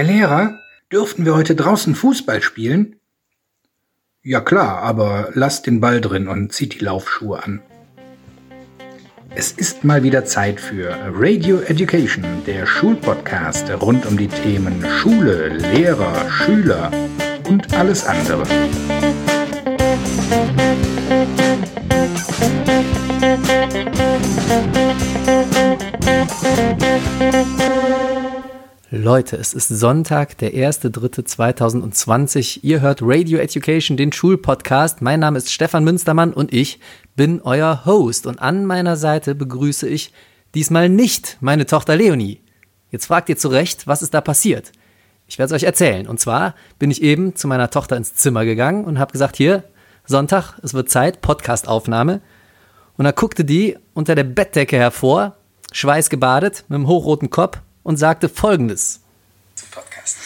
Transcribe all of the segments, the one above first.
Herr Lehrer, dürften wir heute draußen Fußball spielen? Ja klar, aber lasst den Ball drin und zieht die Laufschuhe an. Es ist mal wieder Zeit für Radio Education, der Schulpodcast rund um die Themen Schule, Lehrer, Schüler und alles andere. Leute, es ist Sonntag, der 1.3.2020. Ihr hört Radio Education, den Schulpodcast. Mein Name ist Stefan Münstermann und ich bin euer Host. Und an meiner Seite begrüße ich diesmal nicht meine Tochter Leonie. Jetzt fragt ihr zu Recht, was ist da passiert? Ich werde es euch erzählen. Und zwar bin ich eben zu meiner Tochter ins Zimmer gegangen und habe gesagt, hier, Sonntag, es wird Zeit, Podcastaufnahme. Und da guckte die unter der Bettdecke hervor, schweißgebadet, mit einem hochroten Kopf und sagte folgendes. Podcast.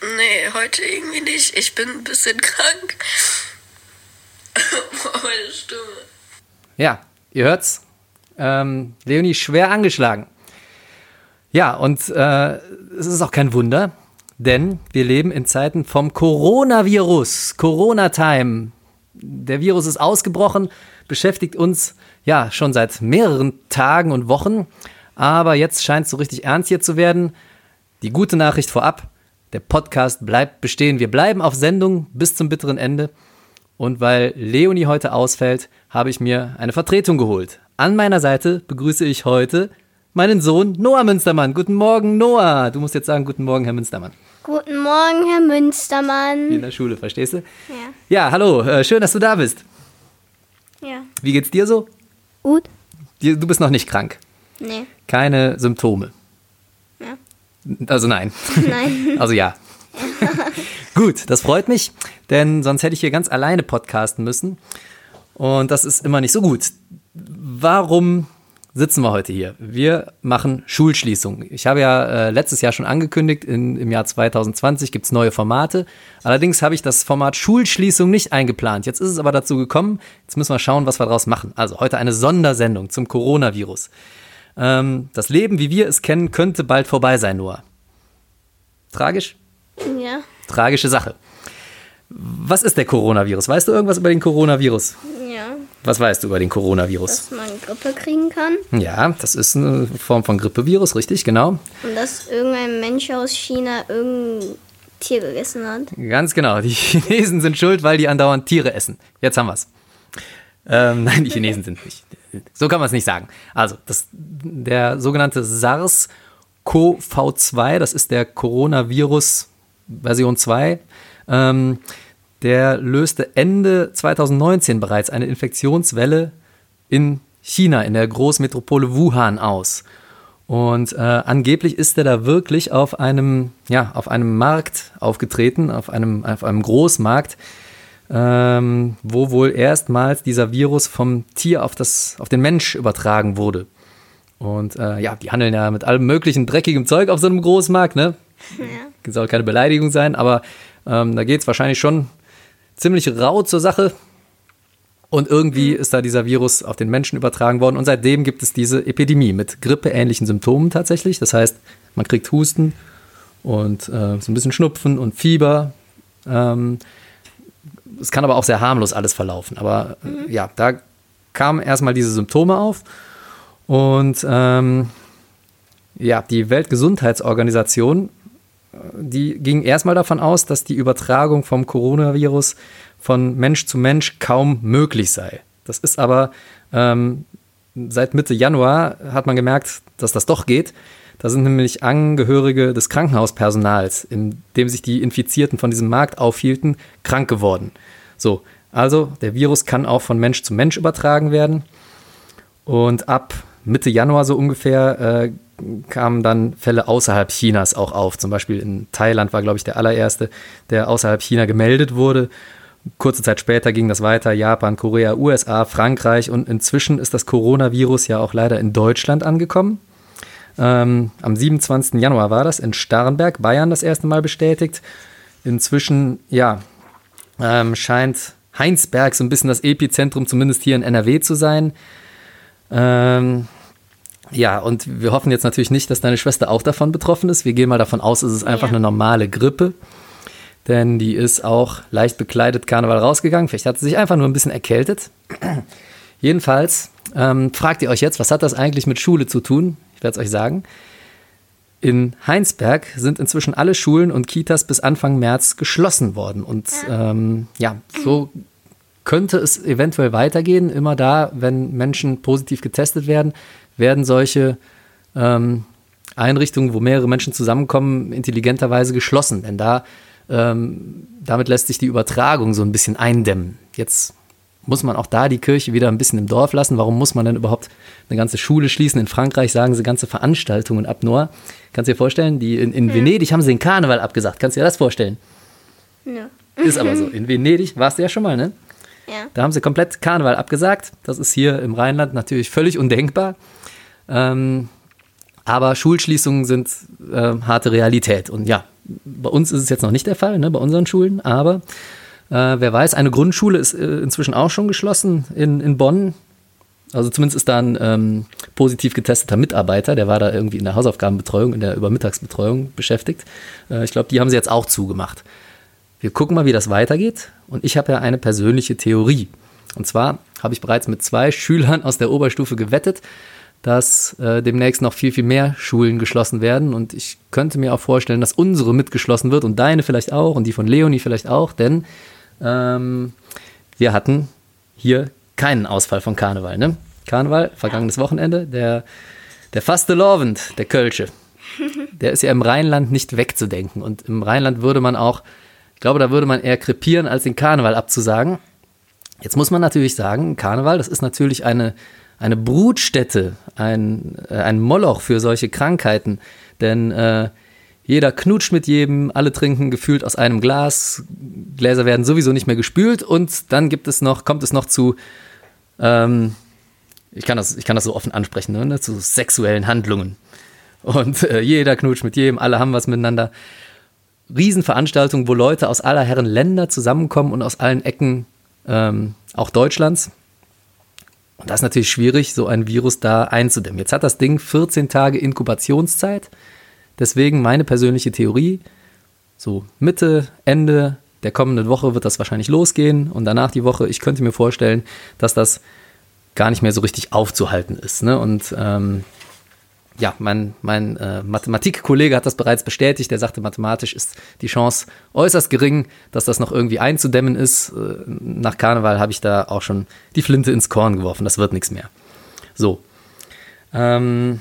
Nee, heute irgendwie nicht. Ich bin ein bisschen krank. Meine Stimme. Ja, ihr hört's. Ähm, Leonie schwer angeschlagen. Ja, und äh, es ist auch kein Wunder, denn wir leben in Zeiten vom Coronavirus, Corona-Time. Der Virus ist ausgebrochen, beschäftigt uns ja schon seit mehreren Tagen und Wochen. Aber jetzt scheint es so richtig ernst hier zu werden. Die gute Nachricht vorab, der Podcast bleibt bestehen. Wir bleiben auf Sendung bis zum bitteren Ende. Und weil Leonie heute ausfällt, habe ich mir eine Vertretung geholt. An meiner Seite begrüße ich heute meinen Sohn Noah Münstermann. Guten Morgen, Noah. Du musst jetzt sagen, guten Morgen, Herr Münstermann. Guten Morgen, Herr Münstermann. Wie in der Schule, verstehst du? Ja. Ja, hallo, äh, schön, dass du da bist. Ja. Wie geht's dir so? Gut? Du bist noch nicht krank. Nee. Keine Symptome. Ja. Also nein. Nein. Also ja. Gut, das freut mich, denn sonst hätte ich hier ganz alleine podcasten müssen. Und das ist immer nicht so gut. Warum sitzen wir heute hier? Wir machen Schulschließung. Ich habe ja äh, letztes Jahr schon angekündigt, in, im Jahr 2020 gibt es neue Formate. Allerdings habe ich das Format Schulschließung nicht eingeplant. Jetzt ist es aber dazu gekommen. Jetzt müssen wir schauen, was wir daraus machen. Also heute eine Sondersendung zum Coronavirus. Ähm, das Leben, wie wir es kennen, könnte bald vorbei sein, Noah. Tragisch? Ja. Tragische Sache. Was ist der Coronavirus? Weißt du irgendwas über den Coronavirus? Ja. Was weißt du über den Coronavirus? Dass man Grippe kriegen kann Ja, das ist eine Form von Grippevirus, richtig, genau. und dass irgendein Mensch aus China irgendein Tier gegessen hat. Ganz genau. Die Chinesen sind schuld, weil die andauernd Tiere essen. Jetzt haben wir's. Ähm, nein, die Chinesen sind nicht. So kann man es nicht sagen. Also, das, der sogenannte SARS-CoV-2, das ist der Coronavirus Version 2, ähm, der löste Ende 2019 bereits eine Infektionswelle in China, in der Großmetropole Wuhan aus. Und äh, angeblich ist er da wirklich auf einem, ja, auf einem Markt aufgetreten, auf einem, auf einem Großmarkt, ähm, wo wohl erstmals dieser Virus vom Tier auf, das, auf den Mensch übertragen wurde. Und äh, ja, die handeln ja mit allem möglichen dreckigem Zeug auf so einem Großmarkt, ne? Ja. Soll keine Beleidigung sein, aber ähm, da geht es wahrscheinlich schon ziemlich rau zur Sache. Und irgendwie ist da dieser Virus auf den Menschen übertragen worden. Und seitdem gibt es diese Epidemie mit grippeähnlichen Symptomen tatsächlich. Das heißt, man kriegt Husten und äh, so ein bisschen Schnupfen und Fieber. Ähm, es kann aber auch sehr harmlos alles verlaufen. Aber äh, ja, da kamen erstmal diese Symptome auf. Und ähm, ja, die Weltgesundheitsorganisation, äh, die ging erstmal davon aus, dass die Übertragung vom Coronavirus von Mensch zu Mensch kaum möglich sei. Das ist aber ähm, seit Mitte Januar hat man gemerkt, dass das doch geht. Da sind nämlich Angehörige des Krankenhauspersonals, in dem sich die Infizierten von diesem Markt aufhielten, krank geworden. So, also der Virus kann auch von Mensch zu Mensch übertragen werden. Und ab Mitte Januar so ungefähr äh, kamen dann Fälle außerhalb Chinas auch auf. Zum Beispiel in Thailand war, glaube ich, der allererste, der außerhalb China gemeldet wurde. Kurze Zeit später ging das weiter, Japan, Korea, USA, Frankreich und inzwischen ist das Coronavirus ja auch leider in Deutschland angekommen. Ähm, am 27. Januar war das in Starnberg, Bayern, das erste Mal bestätigt. Inzwischen, ja, ähm, scheint Heinsberg so ein bisschen das Epizentrum, zumindest hier in NRW zu sein. Ähm, Ja, und wir hoffen jetzt natürlich nicht, dass deine Schwester auch davon betroffen ist. Wir gehen mal davon aus, es ist einfach Ja. eine normale Grippe. Denn die ist auch leicht bekleidet Karneval rausgegangen. Vielleicht hat sie sich einfach nur ein bisschen erkältet. Jedenfalls ähm, fragt ihr euch jetzt, was hat das eigentlich mit Schule zu tun? Ich werde es euch sagen. In Heinsberg sind inzwischen alle Schulen und Kitas bis Anfang März geschlossen worden. Und ähm, ja, so könnte es eventuell weitergehen. Immer da, wenn Menschen positiv getestet werden, werden solche ähm, Einrichtungen, wo mehrere Menschen zusammenkommen, intelligenterweise geschlossen. Denn da, ähm, damit lässt sich die Übertragung so ein bisschen eindämmen. Jetzt muss man auch da die Kirche wieder ein bisschen im Dorf lassen. Warum muss man denn überhaupt eine ganze Schule schließen? In Frankreich sagen sie ganze Veranstaltungen ab. Noah, kannst du dir vorstellen? Die in, in Venedig haben sie den Karneval abgesagt. Kannst du dir das vorstellen? Ja. Ist aber so. In Venedig warst du ja schon mal, ne? Ja. Da haben sie komplett Karneval abgesagt. Das ist hier im Rheinland natürlich völlig undenkbar. Ähm, aber Schulschließungen sind äh, harte Realität. Und ja, bei uns ist es jetzt noch nicht der Fall, ne, bei unseren Schulen. Aber äh, wer weiß, eine Grundschule ist äh, inzwischen auch schon geschlossen in, in Bonn. Also zumindest ist da ein ähm, positiv getesteter Mitarbeiter, der war da irgendwie in der Hausaufgabenbetreuung, in der Übermittagsbetreuung beschäftigt. Äh, ich glaube, die haben sie jetzt auch zugemacht. Wir gucken mal, wie das weitergeht. Und ich habe ja eine persönliche Theorie. Und zwar habe ich bereits mit zwei Schülern aus der Oberstufe gewettet, dass äh, demnächst noch viel, viel mehr Schulen geschlossen werden. Und ich könnte mir auch vorstellen, dass unsere mitgeschlossen wird und deine vielleicht auch und die von Leonie vielleicht auch, denn ähm, wir hatten hier keinen Ausfall von Karneval. Ne? Karneval, vergangenes Wochenende, der, der Fastelovend, der Kölsche, der ist ja im Rheinland nicht wegzudenken. Und im Rheinland würde man auch, ich glaube, da würde man eher krepieren, als den Karneval abzusagen. Jetzt muss man natürlich sagen, Karneval, das ist natürlich eine, eine Brutstätte, ein, äh, ein Moloch für solche Krankheiten. Denn äh, jeder knutscht mit jedem, alle trinken gefühlt aus einem Glas, Gläser werden sowieso nicht mehr gespült und dann gibt es noch, kommt es noch zu, ähm, ich, kann das, ich kann das so offen ansprechen, ne, zu sexuellen Handlungen. Und äh, jeder knutscht mit jedem, alle haben was miteinander. Riesenveranstaltungen, wo Leute aus aller Herren Länder zusammenkommen und aus allen Ecken ähm, auch Deutschlands. Und das ist natürlich schwierig, so ein Virus da einzudämmen. Jetzt hat das Ding 14 Tage Inkubationszeit. Deswegen meine persönliche Theorie, so Mitte, Ende der kommenden Woche wird das wahrscheinlich losgehen und danach die Woche, ich könnte mir vorstellen, dass das gar nicht mehr so richtig aufzuhalten ist. Ne? Und ähm, ja, mein, mein äh, Mathematikkollege hat das bereits bestätigt. Der sagte, mathematisch ist die Chance äußerst gering, dass das noch irgendwie einzudämmen ist. Äh, nach Karneval habe ich da auch schon die Flinte ins Korn geworfen. Das wird nichts mehr. So. Ähm,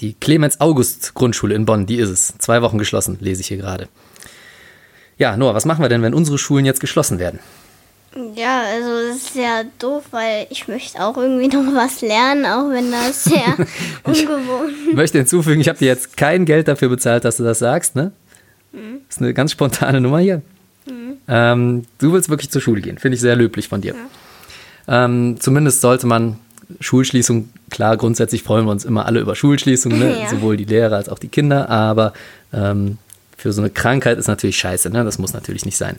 die Clemens-August-Grundschule in Bonn, die ist es. Zwei Wochen geschlossen, lese ich hier gerade. Ja, Noah, was machen wir denn, wenn unsere Schulen jetzt geschlossen werden? Ja, also das ist ja doof, weil ich möchte auch irgendwie noch was lernen, auch wenn das sehr ungewohnt Ich möchte hinzufügen, ich habe dir jetzt kein Geld dafür bezahlt, dass du das sagst, ne? Das ist eine ganz spontane Nummer hier. Ähm, du willst wirklich zur Schule gehen, finde ich sehr löblich von dir. Ähm, zumindest sollte man Schulschließung, klar, grundsätzlich freuen wir uns immer alle über Schulschließung, ne? Ja. sowohl die Lehrer als auch die Kinder, aber ähm, für so eine Krankheit ist natürlich scheiße, ne? das muss natürlich nicht sein.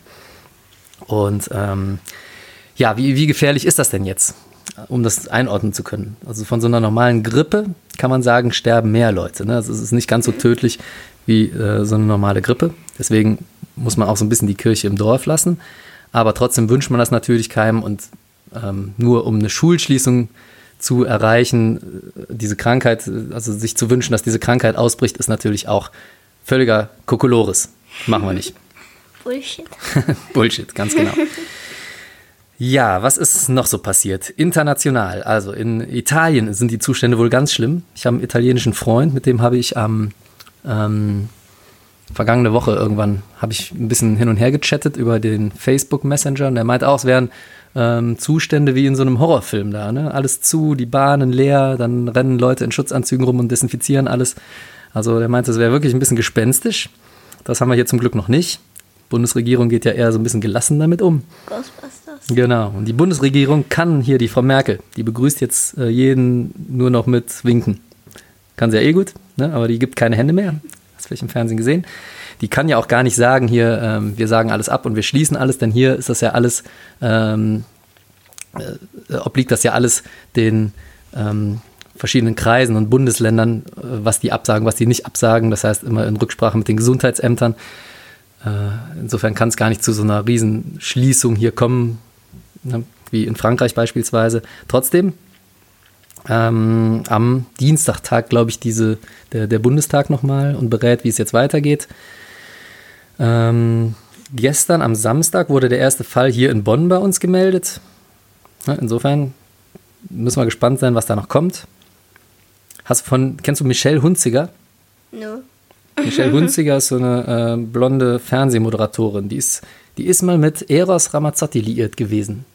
Und ähm, ja, wie, wie gefährlich ist das denn jetzt, um das einordnen zu können? Also von so einer normalen Grippe kann man sagen, sterben mehr Leute. Ne? Also es ist nicht ganz so tödlich wie äh, so eine normale Grippe. Deswegen muss man auch so ein bisschen die Kirche im Dorf lassen. Aber trotzdem wünscht man das natürlich keinem und ähm, nur um eine Schulschließung zu erreichen, äh, diese Krankheit, äh, also sich zu wünschen, dass diese Krankheit ausbricht, ist natürlich auch völliger Kokolores. Machen wir nicht. Bullshit. Bullshit, ganz genau. Ja, was ist noch so passiert? International, also in Italien sind die Zustände wohl ganz schlimm. Ich habe einen italienischen Freund, mit dem habe ich am ähm, vergangene Woche irgendwann habe ich ein bisschen hin und her gechattet über den Facebook Messenger und der meint auch, es wären ähm, Zustände wie in so einem Horrorfilm da, ne? Alles zu, die Bahnen leer, dann rennen Leute in Schutzanzügen rum und desinfizieren alles. Also der meinte, es wäre wirklich ein bisschen gespenstisch. Das haben wir hier zum Glück noch nicht. Bundesregierung geht ja eher so ein bisschen gelassen damit um. Ghostbusters. Genau. Und die Bundesregierung kann hier, die Frau Merkel, die begrüßt jetzt äh, jeden nur noch mit Winken. Kann sie ja eh gut, ne? aber die gibt keine Hände mehr. Vielleicht im Fernsehen gesehen. Die kann ja auch gar nicht sagen, hier, ähm, wir sagen alles ab und wir schließen alles, denn hier ist das ja alles, ähm, äh, obliegt das ja alles den ähm, verschiedenen Kreisen und Bundesländern, äh, was die absagen, was die nicht absagen. Das heißt immer in Rücksprache mit den Gesundheitsämtern. Äh, insofern kann es gar nicht zu so einer Riesenschließung hier kommen, ne, wie in Frankreich beispielsweise. Trotzdem, ähm, am Dienstagtag, glaube ich, diese, der, der Bundestag nochmal und berät, wie es jetzt weitergeht. Ähm, gestern am Samstag wurde der erste Fall hier in Bonn bei uns gemeldet. Insofern müssen wir gespannt sein, was da noch kommt. Hast von, kennst du Michelle Hunziger? No. Michelle Hunziger ist so eine äh, blonde Fernsehmoderatorin. Die ist, die ist mal mit Eros Ramazzotti liiert gewesen.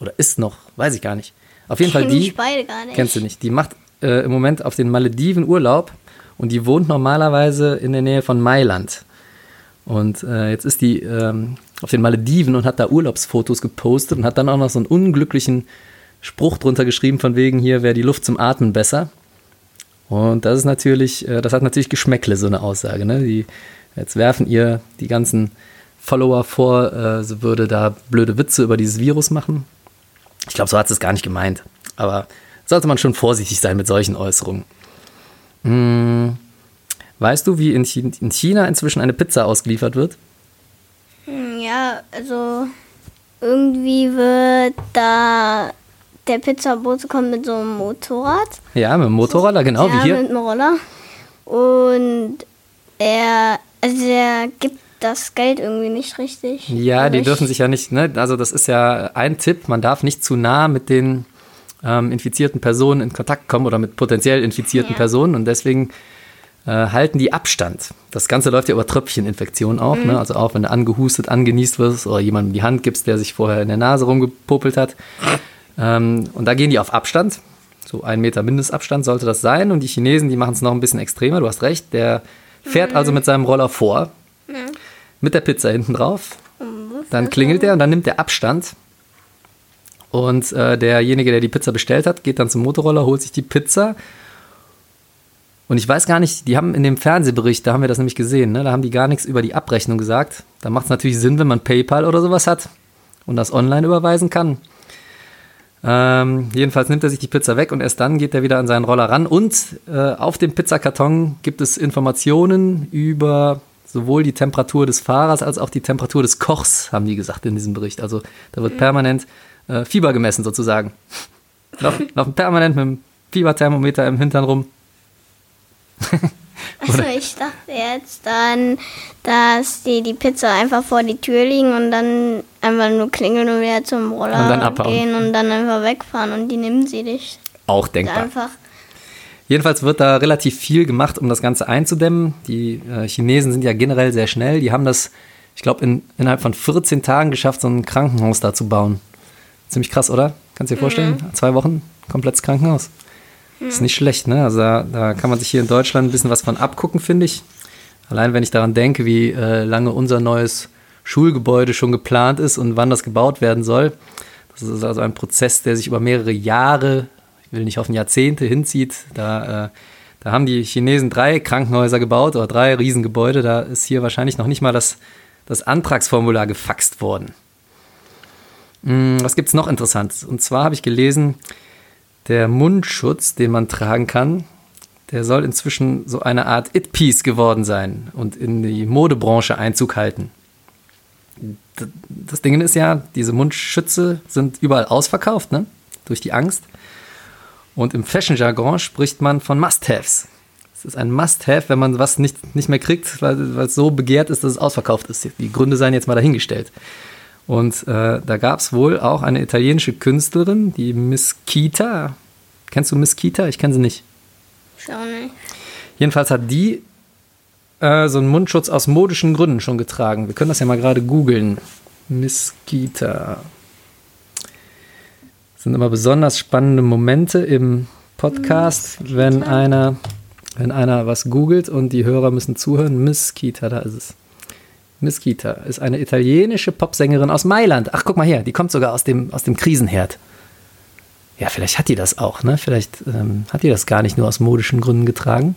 Oder ist noch, weiß ich gar nicht. Auf jeden Fall Kenn die. ich beide gar nicht. Kennst du nicht. Die macht äh, im Moment auf den Malediven Urlaub und die wohnt normalerweise in der Nähe von Mailand. Und äh, jetzt ist die ähm, auf den Malediven und hat da Urlaubsfotos gepostet und hat dann auch noch so einen unglücklichen Spruch drunter geschrieben, von wegen hier wäre die Luft zum Atmen besser. Und das ist natürlich, äh, das hat natürlich Geschmäckle, so eine Aussage. Ne? Die, jetzt werfen ihr die ganzen Follower vor, äh, sie würde da blöde Witze über dieses Virus machen. Ich glaube, so hat sie es gar nicht gemeint. Aber sollte man schon vorsichtig sein mit solchen Äußerungen. Hm, weißt du, wie in Chi- in China inzwischen eine Pizza ausgeliefert wird? Hm, Ja, also irgendwie wird da der Pizzabote kommt mit so einem Motorrad. Ja, mit dem Motorroller, genau ja, wie hier. mit einem Roller. Und er, also er gibt das Geld irgendwie nicht richtig. Ja, die durch. dürfen sich ja nicht, ne? Also das ist ja ein Tipp, man darf nicht zu nah mit den ähm, infizierten Personen in Kontakt kommen oder mit potenziell infizierten Ja. Personen und deswegen äh, halten die Abstand. Das Ganze läuft ja über Tröpfcheninfektion auch, ne? Also auch wenn du angehustet, angenießt wirst oder jemandem die Hand gibst, der sich vorher in der Nase rumgepopelt hat. Ähm, und da gehen die auf Abstand. So ein Meter Mindestabstand sollte das sein. Und die Chinesen, die machen es noch ein bisschen extremer, du hast recht. Der fährt also mit seinem Roller vor, mit der Pizza hinten drauf. Dann klingelt er und dann nimmt er Abstand. Und äh, derjenige, der die Pizza bestellt hat, geht dann zum Motorroller, holt sich die Pizza. Und ich weiß gar nicht, die haben in dem Fernsehbericht, da haben wir das nämlich gesehen, ne, da haben die gar nichts über die Abrechnung gesagt. Da macht es natürlich Sinn, wenn man PayPal oder sowas hat und das online überweisen kann. Ähm, jedenfalls nimmt er sich die Pizza weg und erst dann geht er wieder an seinen Roller ran. Und äh, auf dem Pizzakarton gibt es Informationen über sowohl die Temperatur des Fahrers als auch die Temperatur des Kochs, haben die gesagt in diesem Bericht. Also da wird permanent äh, Fieber gemessen sozusagen. Laufen, laufen permanent mit dem Fieberthermometer im Hintern rum. Also ich dachte jetzt dann, dass die die Pizza einfach vor die Tür liegen und dann einfach nur klingeln und wieder zum Roller Und gehen und dann einfach wegfahren und die nehmen sie dich Auch denkbar. einfach. Jedenfalls wird da relativ viel gemacht, um das Ganze einzudämmen. Die äh, Chinesen sind ja generell sehr schnell. Die haben das, ich glaube, in, innerhalb von 14 Tagen geschafft, so ein Krankenhaus da zu bauen. Ziemlich krass, oder? Kannst du dir vorstellen? Zwei Wochen, komplettes Krankenhaus. Ist nicht schlecht, ne? Also da, da kann man sich hier in Deutschland ein bisschen was von abgucken, finde ich. Allein wenn ich daran denke, wie äh, lange unser neues Schulgebäude schon geplant ist und wann das gebaut werden soll. Das ist also ein Prozess, der sich über mehrere Jahre, will nicht hoffen Jahrzehnte hinzieht. Da, äh, da haben die Chinesen drei Krankenhäuser gebaut oder drei Riesengebäude. Da ist hier wahrscheinlich noch nicht mal das, das Antragsformular gefaxt worden. Hm, was gibt es noch Interessantes? Und zwar habe ich gelesen, der Mundschutz, den man tragen kann, der soll inzwischen so eine Art It-Piece geworden sein und in die Modebranche Einzug halten. Das Ding ist ja, diese Mundschütze sind überall ausverkauft, ne? Durch die Angst. Und im Fashion-Jargon spricht man von Must-Haves. Es ist ein Must-Have, wenn man was nicht, nicht mehr kriegt, weil, weil es so begehrt ist, dass es ausverkauft ist. Die Gründe seien jetzt mal dahingestellt. Und äh, da gab es wohl auch eine italienische Künstlerin, die Miss Kita. Kennst du Miss Kita? Ich kenne sie nicht. Schau nicht. Jedenfalls hat die äh, so einen Mundschutz aus modischen Gründen schon getragen. Wir können das ja mal gerade googeln. Miss Kita. Das sind immer besonders spannende Momente im Podcast, wenn einer, wenn einer was googelt und die Hörer müssen zuhören. Miss Kita, da ist es. Miss Kita ist eine italienische Popsängerin aus Mailand. Ach, guck mal her, die kommt sogar aus dem, aus dem Krisenherd. Ja, vielleicht hat die das auch, ne? Vielleicht ähm, hat die das gar nicht nur aus modischen Gründen getragen.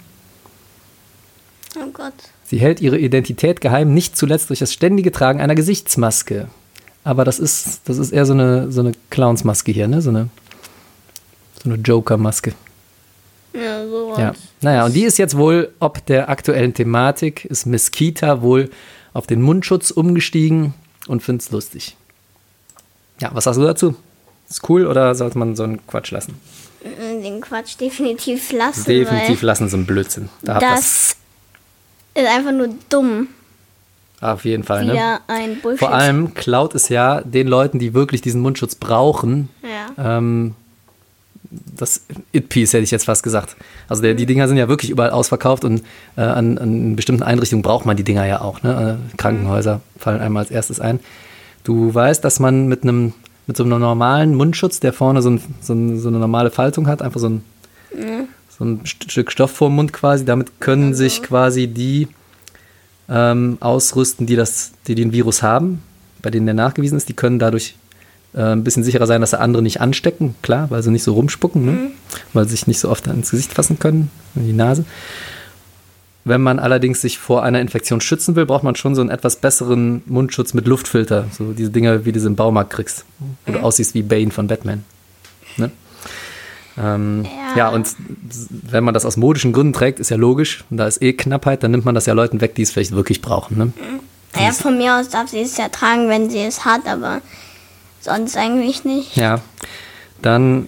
Oh Gott. Sie hält ihre Identität geheim, nicht zuletzt durch das ständige Tragen einer Gesichtsmaske. Aber das ist, das ist eher so eine, so eine Clownsmaske hier, ne? So eine, so eine Joker-Maske. Mundschutz. Ja. Naja, und die ist jetzt wohl, ob der aktuellen Thematik, ist Miss Kita wohl auf den Mundschutz umgestiegen und findet es lustig. Ja, was sagst du dazu? Ist cool oder sollte man so einen Quatsch lassen? Äh, Den Quatsch definitiv lassen. Definitiv lassen, so einen Blödsinn. Da das ist einfach nur dumm. Auf jeden Fall, ne? Wieder ein Bullshit. Vor allem klaut es ja den Leuten, die wirklich diesen Mundschutz brauchen, Ja. ähm, das It-Piece hätte ich jetzt fast gesagt. Also der, die Dinger sind ja wirklich überall ausverkauft und äh, an, an bestimmten Einrichtungen braucht man die Dinger ja auch. Ne? Äh, Krankenhäuser fallen einmal als erstes ein. Du weißt, dass man mit einem mit so einem normalen Mundschutz, der vorne so, ein, so, ein, so eine normale Faltung hat, einfach so ein, so ein St- Stück Stoff vor dem Mund quasi, damit können sich quasi die ähm, ausrüsten, die, das, die den Virus haben, bei denen der nachgewiesen ist, die können dadurch äh, ein bisschen sicherer sein, dass sie andere nicht anstecken, klar, weil sie nicht so rumspucken, ne? weil sie sich nicht so oft ins Gesicht fassen können, in die Nase. Wenn man allerdings sich vor einer Infektion schützen will, braucht man schon so einen etwas besseren Mundschutz mit Luftfilter. So diese Dinger, wie du sie im Baumarkt kriegst, wo du aussiehst wie Bane von Batman. Ähm, ja. Ja. und wenn man das aus modischen Gründen trägt, ist ja logisch, und da ist eh Knappheit, dann nimmt man das ja Leuten weg, die es vielleicht wirklich brauchen. Ne? Naja, von mir aus darf sie es ja tragen, wenn sie es hat, aber sonst eigentlich nicht. Ja. Dann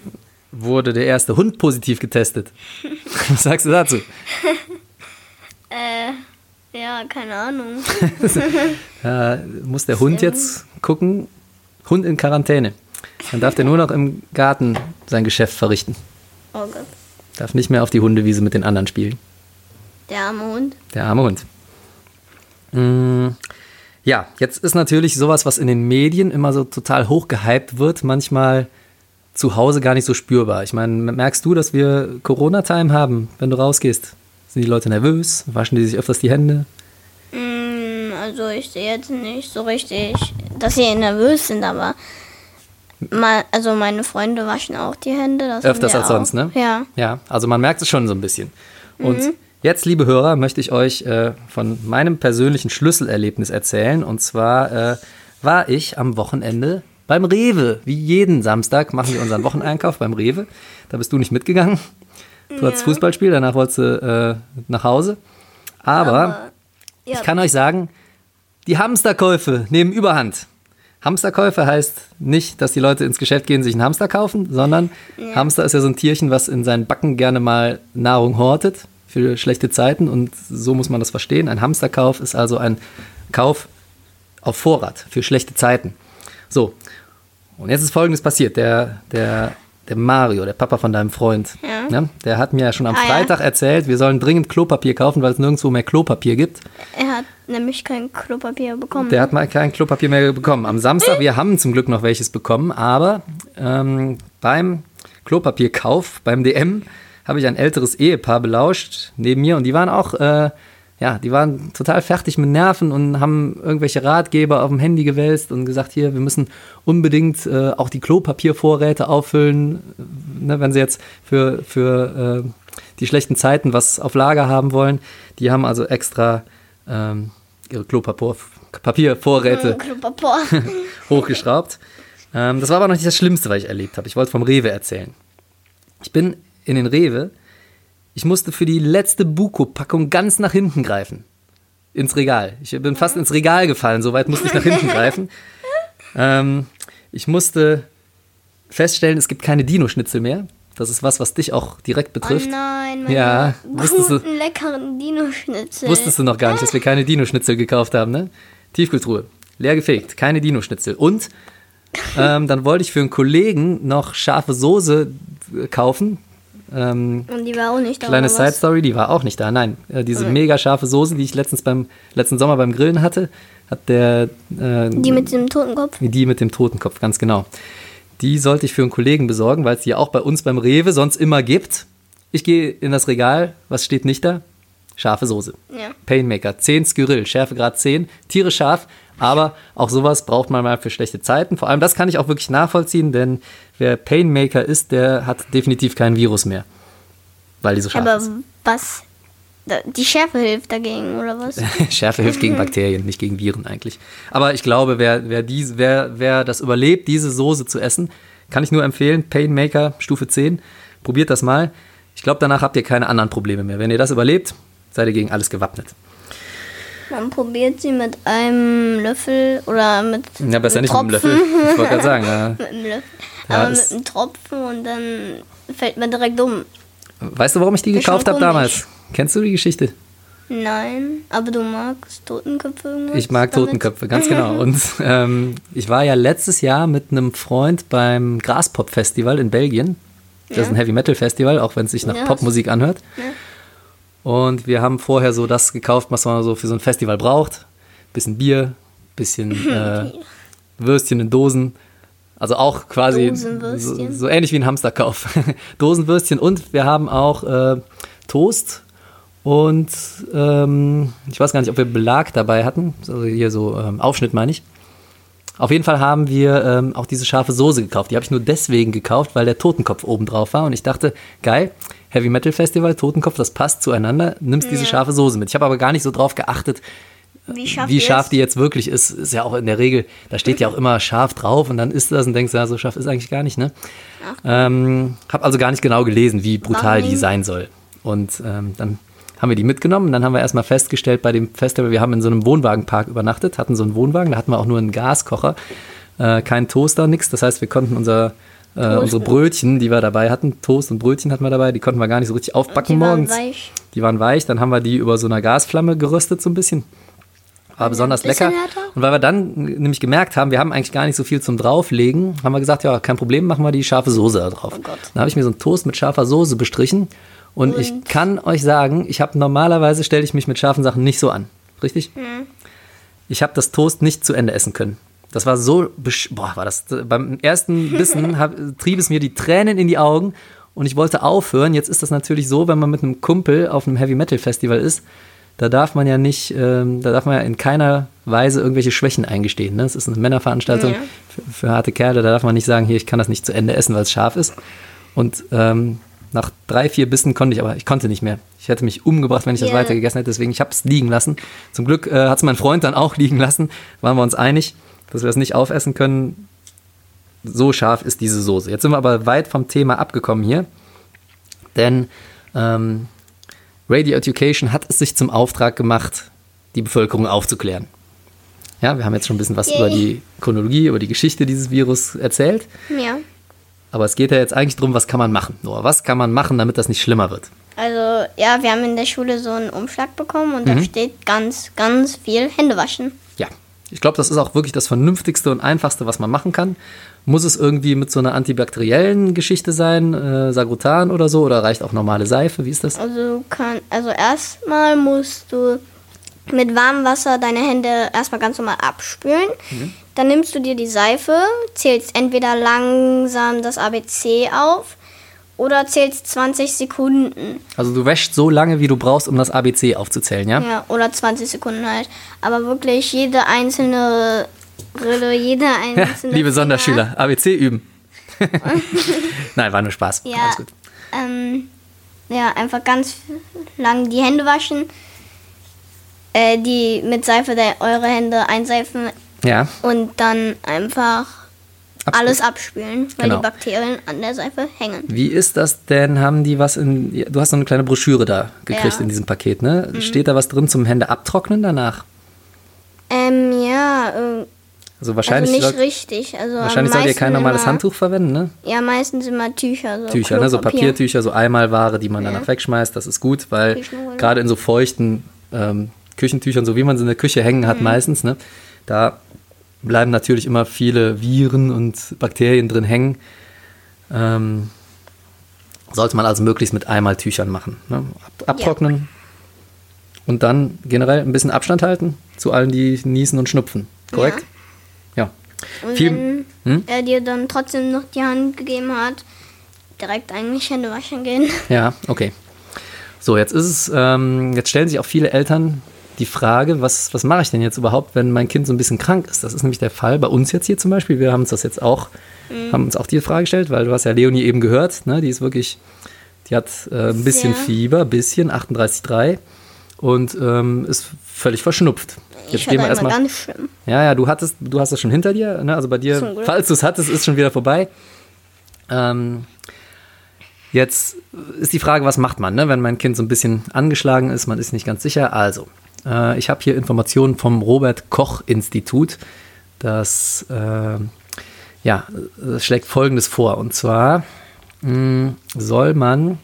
wurde der erste Hund positiv getestet. Was sagst du dazu? Äh, ja, keine Ahnung. Da muss der Hund jetzt gucken. Hund in Quarantäne. Dann darf der nur noch im Garten sein Geschäft verrichten. Oh Gott. Darf nicht mehr auf die Hundewiese mit den anderen spielen. Der arme Hund. Der arme Hund. Mm, Ja, jetzt ist natürlich sowas, was in den Medien immer so total hoch gehypt wird, manchmal zu Hause gar nicht so spürbar. Ich meine, merkst du, dass wir Corona-Time haben, wenn du rausgehst? Sind die Leute nervös? Waschen die sich öfters die Hände? Mm, also ich sehe jetzt nicht so richtig, dass sie nervös sind, aber mal, also meine Freunde waschen auch die Hände. Das Öfters als sonst, ne? Ja. Ja, also man merkt es schon so ein bisschen. Und jetzt, liebe Hörer, möchte ich euch äh, von meinem persönlichen Schlüsselerlebnis erzählen. Und zwar äh, war ich am Wochenende beim Rewe. Wie jeden Samstag machen wir unseren Wocheneinkauf beim Rewe. Da bist du nicht mitgegangen. Du hattest Fußballspiel, danach wolltest du äh, nach Hause. Aber ja, ich kann euch sagen, die Hamsterkäufe nehmen Überhand. Hamsterkäufe heißt nicht, dass die Leute ins Geschäft gehen, sich einen Hamster kaufen, sondern Hamster ist ja so ein Tierchen, was in seinen Backen gerne mal Nahrung hortet für schlechte Zeiten und so muss man das verstehen. Ein Hamsterkauf ist also ein Kauf auf Vorrat für schlechte Zeiten. So, und jetzt ist Folgendes passiert. Der, der, der Mario, der Papa von deinem Freund, Ja. ne, der hat mir ja schon am Ah, ja. Freitag erzählt, wir sollen dringend Klopapier kaufen, weil es nirgendwo mehr Klopapier gibt. er hat nämlich kein Klopapier bekommen. Der hat mal kein Klopapier mehr bekommen. Am Samstag, wir haben zum Glück noch welches bekommen, aber ähm, beim Klopapierkauf, beim DM, habe ich ein älteres Ehepaar belauscht neben mir und die waren auch, äh, ja, die waren total fertig mit Nerven und haben irgendwelche Ratgeber auf dem Handy gewälzt und gesagt, hier, wir müssen unbedingt äh, auch die Klopapiervorräte auffüllen, äh, ne, wenn sie jetzt für, für äh, die schlechten Zeiten was auf Lager haben wollen. Die haben also extra ähm, ihre Klopapiervorräte Klopapier. hochgeschraubt. Ähm, das war aber noch nicht das Schlimmste, was ich erlebt habe. Ich wollte vom Rewe erzählen. Ich bin in den Rewe. Ich musste für die letzte Buko-Packung ganz nach hinten greifen. Ins Regal. Ich bin fast ins Regal gefallen, so weit musste ich nach hinten greifen. Ähm, ich musste feststellen, es gibt keine Dino-Schnitzel mehr. Das ist was, was dich auch direkt Oh betrifft. nein, meine Ja, wusstest du- guten, leckeren Dino-Schnitzel. Wusstest du noch gar nicht, dass wir keine Dino-Schnitzel gekauft haben, ne? Tiefkühltruhe. Leer gefegt, keine Dino-Schnitzel. Und ähm, dann wollte ich für einen Kollegen noch scharfe Soße äh, kaufen. Ähm, Und die war auch nicht da. kleine Side? Story, die war auch nicht da. Nein, äh, diese mega scharfe Soße, die ich letztens beim letzten Sommer beim Grillen hatte, hat der äh, Die mit dem Totenkopf. die mit dem Totenkopf, ganz genau. Die sollte ich für einen Kollegen besorgen, weil es die ja auch bei uns beim Rewe sonst immer gibt. Ich gehe in das Regal, was steht nicht da? Scharfe Soße. Ja. Painmaker, 10 Skyrill, Schärfegrad 10, Tiere scharf, aber auch sowas braucht man mal für schlechte Zeiten. Vor allem das kann ich auch wirklich nachvollziehen, denn wer Painmaker ist, der hat definitiv kein Virus mehr. Weil die so scharf Aber ist. was? Da- Die Schärfe hilft dagegen, oder was? Schärfe hilft gegen Bakterien, nicht gegen Viren eigentlich. Aber ich glaube, wer, wer, dies, wer, wer das überlebt, diese Soße zu essen, kann ich nur empfehlen. Painmaker Stufe 10. Probiert das mal. Ich glaube, danach habt ihr keine anderen Probleme mehr. Wenn ihr das überlebt, seid ihr gegen alles gewappnet. Man probiert sie mit einem Löffel oder mit. Ja, besser mit nicht mit einem Löffel. Ich wollte gerade sagen, ja. Mit einem Löffel. Ja, Aber mit einem Tropfen und dann fällt man direkt um. Weißt du, warum ich die Ist gekauft habe damals? Kennst du die Geschichte? Nein, aber du magst Totenköpfe irgendwas Ich mag damit? Totenköpfe, ganz genau. Und ähm, ich war ja letztes Jahr mit einem Freund beim Graspop-Festival in Belgien. Das ist ein Heavy-Metal-Festival, auch wenn es sich nach Ja. Popmusik anhört. Und wir haben vorher so das gekauft, was man so für so ein Festival braucht. Bisschen Bier, bisschen äh, Würstchen in Dosen. Also auch quasi so, Dosenwürstchen. so ähnlich wie ein Hamsterkauf. Dosenwürstchen und wir haben auch äh, Toast und ähm, ich weiß gar nicht, ob wir Belag dabei hatten. Also hier so ähm, Aufschnitt meine ich. Auf jeden Fall haben wir ähm, auch diese scharfe Soße gekauft. Die habe ich nur deswegen gekauft, weil der Totenkopf oben drauf war. Und ich dachte, geil, Heavy Metal Festival, Totenkopf, das passt zueinander. Nimmst diese scharfe Soße mit. Ich habe aber gar nicht so drauf geachtet, Wie scharf, wie die scharf die jetzt wirklich ist. Ist ja auch in der Regel, da steht ja auch immer scharf drauf und dann isst du das und denkst, ja, so scharf ist eigentlich gar nicht, ne? Ähm, habe also gar nicht genau gelesen, wie brutal Warum? die sein soll. Und ähm, dann haben wir die mitgenommen. Dann haben wir erstmal festgestellt bei dem Festival, wir haben in so einem Wohnwagenpark übernachtet, hatten so einen Wohnwagen, da hatten wir auch nur einen Gaskocher, äh, keinen Toaster, nichts. Das heißt, wir konnten unser, äh, unsere Brötchen, die wir dabei hatten, Toast und Brötchen hatten wir dabei, die konnten wir gar nicht so richtig aufbacken die waren morgens. weich. Die waren weich, dann haben wir die über so einer Gasflamme geröstet so ein bisschen. War besonders lecker. härter? Und weil wir dann nämlich gemerkt haben, wir haben eigentlich gar nicht so viel zum Drauflegen, haben wir gesagt, ja, kein Problem, machen wir die scharfe Soße da drauf. Oh. Dann habe ich mir so einen Toast mit scharfer Soße bestrichen. Und, ich kann euch sagen, ich habe normalerweise stelle ich mich mit scharfen Sachen nicht so an. Richtig? Ich habe das Toast nicht zu Ende essen können. Das war so, besch boah, war das, beim ersten Bissen hab, trieb es mir die Tränen in die Augen und ich wollte aufhören. Jetzt ist das natürlich so, wenn man mit einem Kumpel auf einem Heavy Metal Festival ist, da darf man ja nicht, ähm, da darf man ja in keiner Weise irgendwelche Schwächen eingestehen. Ne? Es ist eine Männerveranstaltung Ja. für, für harte Kerle, da darf man nicht sagen, hier, ich kann das nicht zu Ende essen, weil es scharf ist. Und ähm, nach drei, vier Bissen konnte ich, aber ich konnte nicht mehr. Ich hätte mich umgebracht, wenn ich das Ja. weiter gegessen hätte. Deswegen, ich habe es liegen lassen. Zum Glück äh, hat es mein Freund dann auch liegen lassen. Waren wir uns einig, dass wir es nicht aufessen können. So scharf ist diese Soße. Jetzt sind wir aber weit vom Thema abgekommen hier. Denn ähm, Radio Education hat es sich zum Auftrag gemacht, die Bevölkerung aufzuklären. Ja, wir haben jetzt schon ein bisschen was Yay. über die Chronologie, über die Geschichte dieses Virus erzählt. Ja. Aber es geht ja jetzt eigentlich darum, was kann man machen? Noah, was kann man machen, damit das nicht schlimmer wird? Also, ja, wir haben in der Schule so einen Umschlag bekommen und Mhm. da steht ganz, ganz viel Hände waschen. Ich glaube, das ist auch wirklich das Vernünftigste und Einfachste, was man machen kann. Muss es irgendwie mit so einer antibakteriellen Geschichte sein, äh, Sagrotan oder so, oder reicht auch normale Seife? Wie ist das? Also, kann, also erstmal musst du mit warmem Wasser deine Hände erstmal ganz normal abspülen. Mhm. Dann nimmst du dir die Seife, zählst entweder langsam das ABC auf oder zählst 20 Sekunden. Also du wäschst so lange, wie du brauchst, um das ABC aufzuzählen, ja? Ja, oder 20 Sekunden halt. Aber wirklich jede einzelne Rille, jede Ja, einzelne. liebe Finger. Sonderschüler, ABC üben. Nein, war nur Spaß. Ja, Alles gut. ähm, ja, einfach ganz lang die Hände waschen. Äh, die mit Seife eure Hände einseifen Ja, und dann einfach Abspülen. alles abspülen, weil Genau. die Bakterien an der Seife hängen. Wie ist das denn? Haben die was in. ja, Du hast so eine kleine Broschüre da gekriegt Ja. Mhm. in diesem Paket, ne? Steht da was drin zum Hände abtrocknen danach? Ähm, ja, äh, Also also wahrscheinlich, nicht soll, richtig. Also wahrscheinlich sollt ihr kein normales immer, Handtuch verwenden, ne? Ja, meistens immer Tücher. So Tücher, ne? so. Papiertücher, so Einmalware, die man danach wegschmeißt. Das ist gut, weil gerade in so feuchten ähm, Küchentüchern, so wie man sie in der Küche hängen Mhm. hat meistens, ne? da bleiben natürlich immer viele Viren und Bakterien drin hängen. Ähm, sollte man also möglichst mit Einmaltüchern machen. Ne? Ab, abtrocknen und dann generell ein bisschen Abstand halten zu allen, die niesen und schnupfen. Korrekt? Ja. Und Viel- wenn Hm? er dir dann trotzdem noch die Hand gegeben hat, direkt eigentlich Hände waschen gehen. Ja, okay. So, jetzt ist es, ähm, jetzt stellen sich auch viele Eltern die Frage, was, was mache ich denn jetzt überhaupt, wenn mein Kind so ein bisschen krank ist? Das ist nämlich der Fall bei uns jetzt hier zum Beispiel. Wir haben uns das jetzt auch, haben uns auch die Frage gestellt, weil du hast ja Leonie eben gehört, ne? Die ist wirklich, die hat äh, ein bisschen Sehr. Fieber, bisschen 38,3 und ähm, ist völlig verschnupft. Jetzt ich gehen wir erstmal. ganz schlimm. Ja, ja, du hattest, du hast das schon hinter dir, ne? Also bei dir, falls du es hattest, ist schon wieder vorbei. Ähm, Jetzt ist die Frage, was macht man, ne? wenn mein Kind so ein bisschen angeschlagen ist, man ist nicht ganz sicher. Also, äh, ich habe hier Informationen vom Robert Koch Institut. Das, äh, ja, das schlägt Folgendes vor. Und zwar mh, soll man,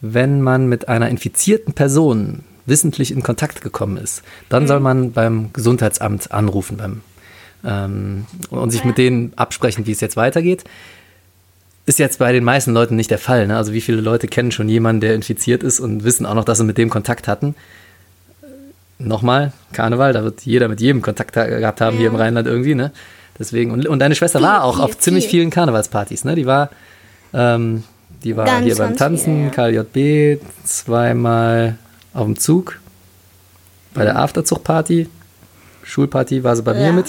wenn man mit einer infizierten Person wissentlich in Kontakt gekommen ist, dann soll man beim Gesundheitsamt anrufen beim, ähm, und sich mit denen absprechen, wie es jetzt weitergeht. Ist jetzt bei den meisten Leuten nicht der Fall. Ne? Also wie viele Leute kennen schon jemanden, der infiziert ist und wissen auch noch, dass sie mit dem Kontakt hatten. Nochmal, Karneval, da wird jeder mit jedem Kontakt gehabt haben hier im Rheinland irgendwie. Ne? Deswegen, und, und deine Schwester Viel, war auch viel, auf ziemlich viel. vielen Karnevalspartys. Ne? Die war, ähm, die war Ganz, hier beim Tanzen, viel, KJB, zweimal auf dem Zug, bei der Afterzugparty, Schulparty war sie bei mir Ja. mit.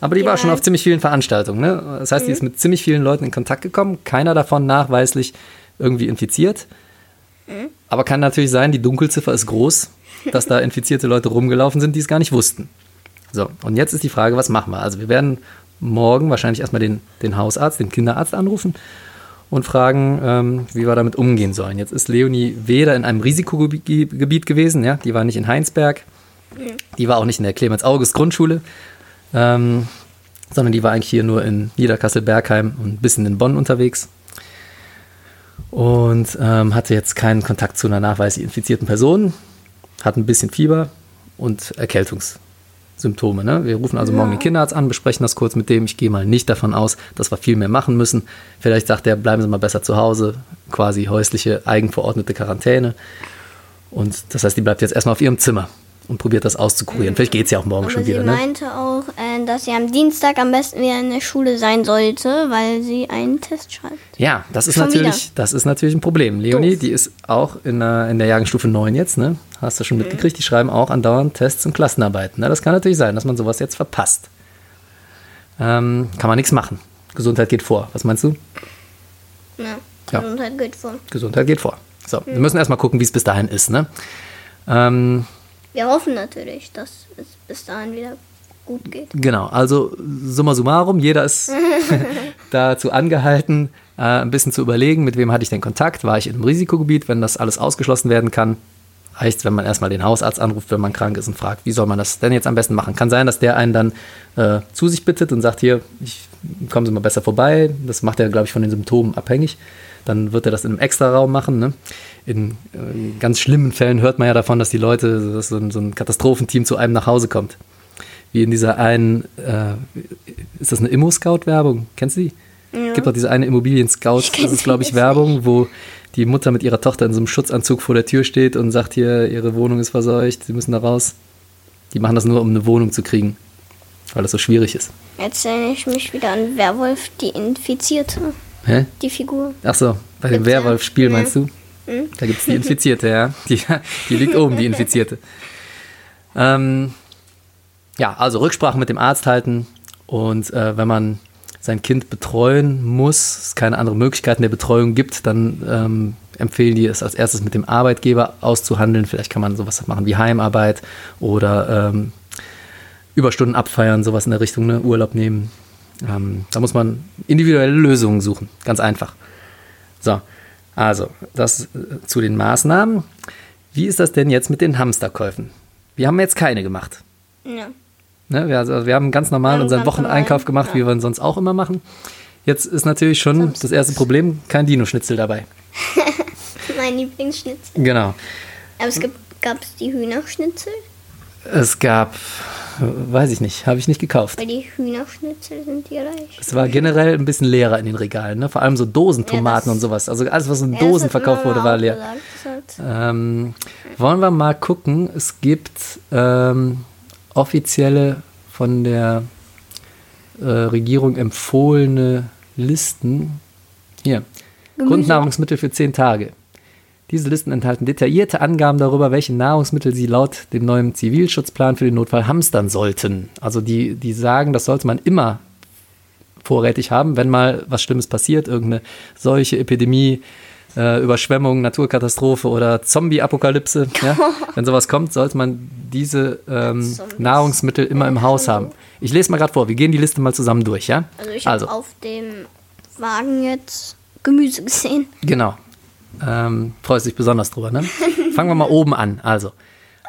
Aber die war Ja. schon auf ziemlich vielen Veranstaltungen. Ne? Das heißt, die ist mit ziemlich vielen Leuten in Kontakt gekommen. Keiner davon nachweislich irgendwie infiziert. Aber kann natürlich sein, die Dunkelziffer ist groß, dass da infizierte Leute rumgelaufen sind, die es gar nicht wussten. So, und jetzt ist die Frage, was machen wir? Also wir werden morgen wahrscheinlich erstmal den, den Hausarzt, den Kinderarzt anrufen und fragen, ähm, wie wir damit umgehen sollen. Jetzt ist Leonie weder in einem Risikogebiet Gebiet gewesen, ja, die war nicht in Heinsberg, die war auch nicht in der Clemens-August-Grundschule, ähm, sondern die war eigentlich hier nur in Niederkassel-Bergheim und ein bisschen in Bonn unterwegs und ähm, hatte jetzt keinen Kontakt zu einer nachweislich infizierten Person, hat ein bisschen Fieber und Erkältungssymptome. Ne? Wir rufen also morgen den Kinderarzt an, besprechen das kurz mit dem. Ich gehe mal nicht davon aus, dass wir viel mehr machen müssen. Vielleicht sagt er, bleiben Sie mal besser zu Hause, quasi häusliche, eigenverordnete Quarantäne. Und das heißt, die bleibt jetzt erstmal auf ihrem Zimmer und probiert das auszukurieren. Vielleicht geht es ja auch morgen Aber schon sie wieder. Ne? meinte auch, äh, dass sie am Dienstag am besten wieder in der Schule sein sollte, weil sie einen Test schreibt. Ja, das ist Schon natürlich, wieder. das ist natürlich ein Problem. Leonie, Doof. die ist auch in der, in der Jahrgangsstufe 9 jetzt, ne? Hast du schon mitgekriegt, die schreiben auch andauernd Tests und Klassenarbeiten. Ne? Das kann natürlich sein, dass man sowas jetzt verpasst. Ähm, kann man nichts machen. Gesundheit geht vor. Was meinst du? Ja, Ja. Gesundheit geht vor. Gesundheit geht vor. So, wir müssen erstmal gucken, wie es bis dahin ist, ne? Ähm, Wir hoffen natürlich, dass es bis dahin wieder gut geht. Genau, also summa summarum, jeder ist dazu angehalten, äh, ein bisschen zu überlegen, mit wem hatte ich denn Kontakt, war ich in einem Risikogebiet, wenn das alles ausgeschlossen werden kann. Reicht, wenn man erstmal den Hausarzt anruft, wenn man krank ist und fragt, wie soll man das denn jetzt am besten machen. Kann sein, dass der einen dann äh, zu sich bittet und sagt, hier, ich, kommen Sie mal besser vorbei. Das macht er, glaube ich, von den Symptomen abhängig. Dann wird er das in einem Extraraum machen. Ne? In äh, ganz schlimmen Fällen hört man ja davon, dass die Leute, dass so ein, so ein Katastrophenteam zu einem nach Hause kommt. Wie in dieser einen, äh, ist das eine Immo-Scout-Werbung? Kennst du die? Ja. Gibt doch diese eine Immobilien-Scout, das ist, glaube ich, Werbung, wo die Mutter mit ihrer Tochter in so einem Schutzanzug vor der Tür steht und sagt hier, ihre Wohnung ist verseucht, sie müssen da raus. Die machen das nur, um eine Wohnung zu kriegen, weil das so schwierig ist. Jetzt erinnere ich mich wieder an Werwolf, die Infizierte, Hä? die Figur. Ach so, bei dem. Werwolf-Spiel meinst du? Da gibt es die Infizierte, ja. Die, die liegt oben, die Infizierte. Ähm, ja, also Rücksprache mit dem Arzt halten und äh, wenn man sein Kind betreuen muss, es keine andere Möglichkeiten der Betreuung gibt, dann ähm, empfehlen die es als erstes mit dem Arbeitgeber auszuhandeln. Vielleicht kann man sowas machen wie Heimarbeit oder ähm, Überstunden abfeiern, sowas in der Richtung, ne? Urlaub nehmen. Ähm, da muss man individuelle Lösungen suchen, ganz einfach. So, also das äh, zu den Maßnahmen. Wie ist das denn jetzt mit den Hamsterkäufen? Wir haben jetzt keine gemacht. Ja. Ne? Wir, also wir haben ganz normal haben unseren Wocheneinkauf gemacht, ja. wie wir ihn sonst auch immer machen. Jetzt ist natürlich schon Samstag. das erste Problem, kein Dino-Schnitzel dabei. Mein Lieblingsschnitzel. Genau. Aber es gab es die Hühnerschnitzel, Es gab, weiß ich nicht, habe ich nicht gekauft. weil die Hühnerschnitzel sind ja leicht. Es war generell ein bisschen leerer in den Regalen, ne? vor allem so Dosentomaten Ja, und sowas. Also alles, was in Ja, Dosen verkauft wurde, war leer. gesagt. Ähm, wollen wir mal gucken. Es gibt ähm, offizielle von der äh, Regierung empfohlene Listen. Hier. Grundnahrungsmittel für zehn Tage. Diese Listen enthalten detaillierte Angaben darüber, welche Nahrungsmittel sie laut dem neuen Zivilschutzplan für den Notfall hamstern sollten. Also die, die sagen, das sollte man immer vorrätig haben, wenn mal was Schlimmes passiert, irgendeine Seuche, Epidemie, äh, Überschwemmung, Naturkatastrophe oder Zombie-Apokalypse. Ja? Wenn sowas kommt, sollte man diese ähm. Nahrungsmittel immer im Haus haben. Ich lese mal gerade vor, wir gehen die Liste mal zusammen durch, ja? Also ich habe auf dem Wagen jetzt Gemüse gesehen. Genau. Ähm, freust dich besonders drüber, ne? Fangen wir mal oben an. Also,